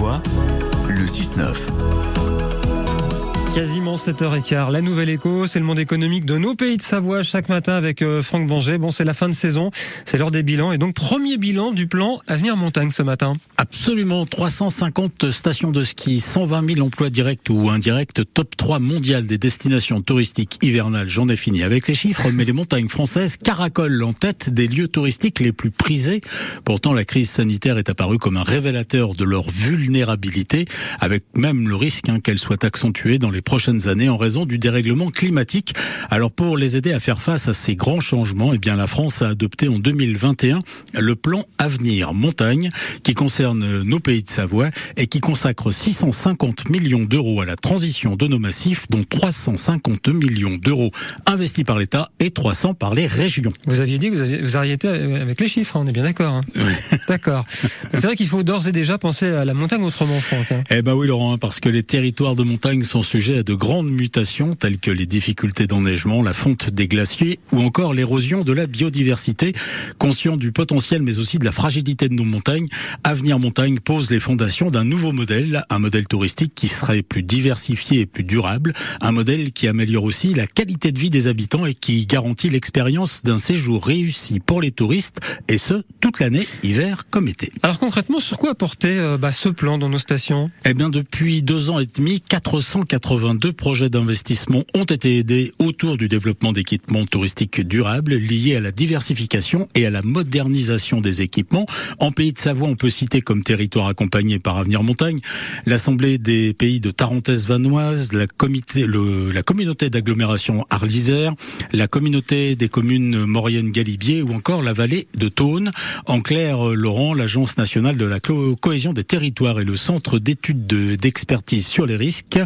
Le 6-9. Quasiment 7h15. La nouvelle écho, c'est le monde économique de nos pays de Savoie chaque matin avec euh, Franck Banger. Bon, c'est la fin de saison, c'est l'heure des bilans et donc premier bilan du plan Avenir Montagne ce matin. Absolument, 350 stations de ski, 120 000 emplois directs ou indirects, top 3 mondial des destinations touristiques hivernales. J'en ai fini avec les chiffres, mais les montagnes françaises caracolent en tête des lieux touristiques les plus prisés. Pourtant, la crise sanitaire est apparue comme un révélateur de leur vulnérabilité, avec même le risque hein, qu'elle soit accentuée dans les prochaines années en raison du dérèglement climatique. Alors pour les aider à faire face à ces grands changements, eh bien la France a adopté en 2021 le plan Avenir Montagne qui concerne nos pays de Savoie et qui consacre 650 millions d'euros à la transition de nos massifs, dont 350 millions d'euros investis par l'État et 300 par les régions. Vous aviez dit que vous, aviez, vous avec les chiffres, hein, on est bien d'accord. Hein. Oui. D'accord. C'est vrai qu'il faut d'ores et déjà penser à la montagne autrement, Franck. Hein. Eh ben oui, Laurent, parce que les territoires de montagne sont sujets à de grandes mutations telles que les difficultés d'enneigement, la fonte des glaciers ou encore l'érosion de la biodiversité. Conscient du potentiel mais aussi de la fragilité de nos montagnes, Avenir Montagne pose les fondations d'un nouveau modèle, un modèle touristique qui serait plus diversifié et plus durable, un modèle qui améliore aussi la qualité de vie des habitants et qui garantit l'expérience d'un séjour réussi pour les touristes et ce toute l'année, hiver comme été. Alors concrètement, sur quoi apporter euh, bah, ce plan dans nos stations? Eh bien depuis deux ans et demi, 482 projets d'investissement ont été aidés autour du développement d'équipements touristiques durables liés à la diversification et à la modernisation des équipements. En pays de Savoie, on peut citer comme territoire accompagné par Avenir Montagne l'Assemblée des pays de Tarentaise Vanoise, la, communauté d'agglomération Arlisère, la communauté des communes Maurienne-Galibier ou encore la vallée de Thône. En clair, Laurent, l'Agence nationale de la cohésion des territoires et le Centre d'études d'expertise sur les risques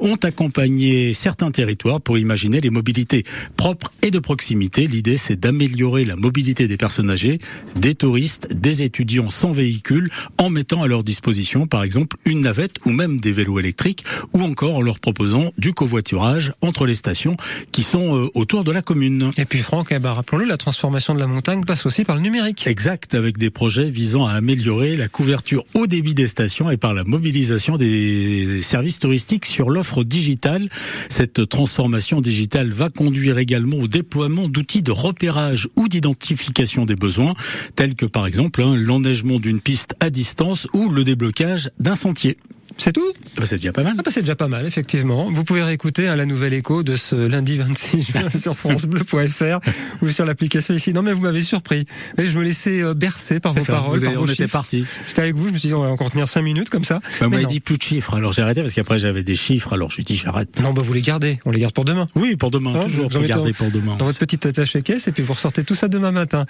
ont accompagné certains territoires pour imaginer les mobilités propres et de proximité. L'idée, c'est d'améliorer la mobilité des personnes âgées, des touristes, des étudiants sans véhicule, mettant à leur disposition, par exemple, une navette ou même des vélos électriques, ou encore en leur proposant du covoiturage entre les stations qui sont euh, autour de la commune. Et puis Franck, eh ben, rappelons-le, la transformation de la montagne passe aussi par le numérique. Exact, avec des projets visant à améliorer la couverture au débit des stations et par la mobilisation des services touristiques sur l'offre digitale. Cette transformation digitale va conduire également au déploiement d'outils de repérage ou d'identification des besoins, tels que par exemple hein, l'enneigement d'une piste à distance ou le déblocage d'un sentier. C'est tout? Bah, C'est déjà pas mal. Ah bah c'est déjà pas mal, effectivement. Vous pouvez réécouter hein, la nouvelle écho de ce lundi 26 juin sur francebleu.fr ou sur l'application ici. Non mais vous m'avez surpris. Et je me laissais euh, bercer par vos ça, paroles, vous avez, on était parti. J'étais avec vous, je me suis dit on va encore tenir 5 minutes comme ça. Bah, Mais dit plus de chiffres, alors j'ai arrêté parce qu'après j'avais des chiffres, alors je dis j'arrête. Non, bah vous les gardez. On les garde pour demain. Oui, pour demain, Hein, toujours vous regarder pour demain. Dans votre petite attache caisse et puis vous ressortez tout ça demain matin.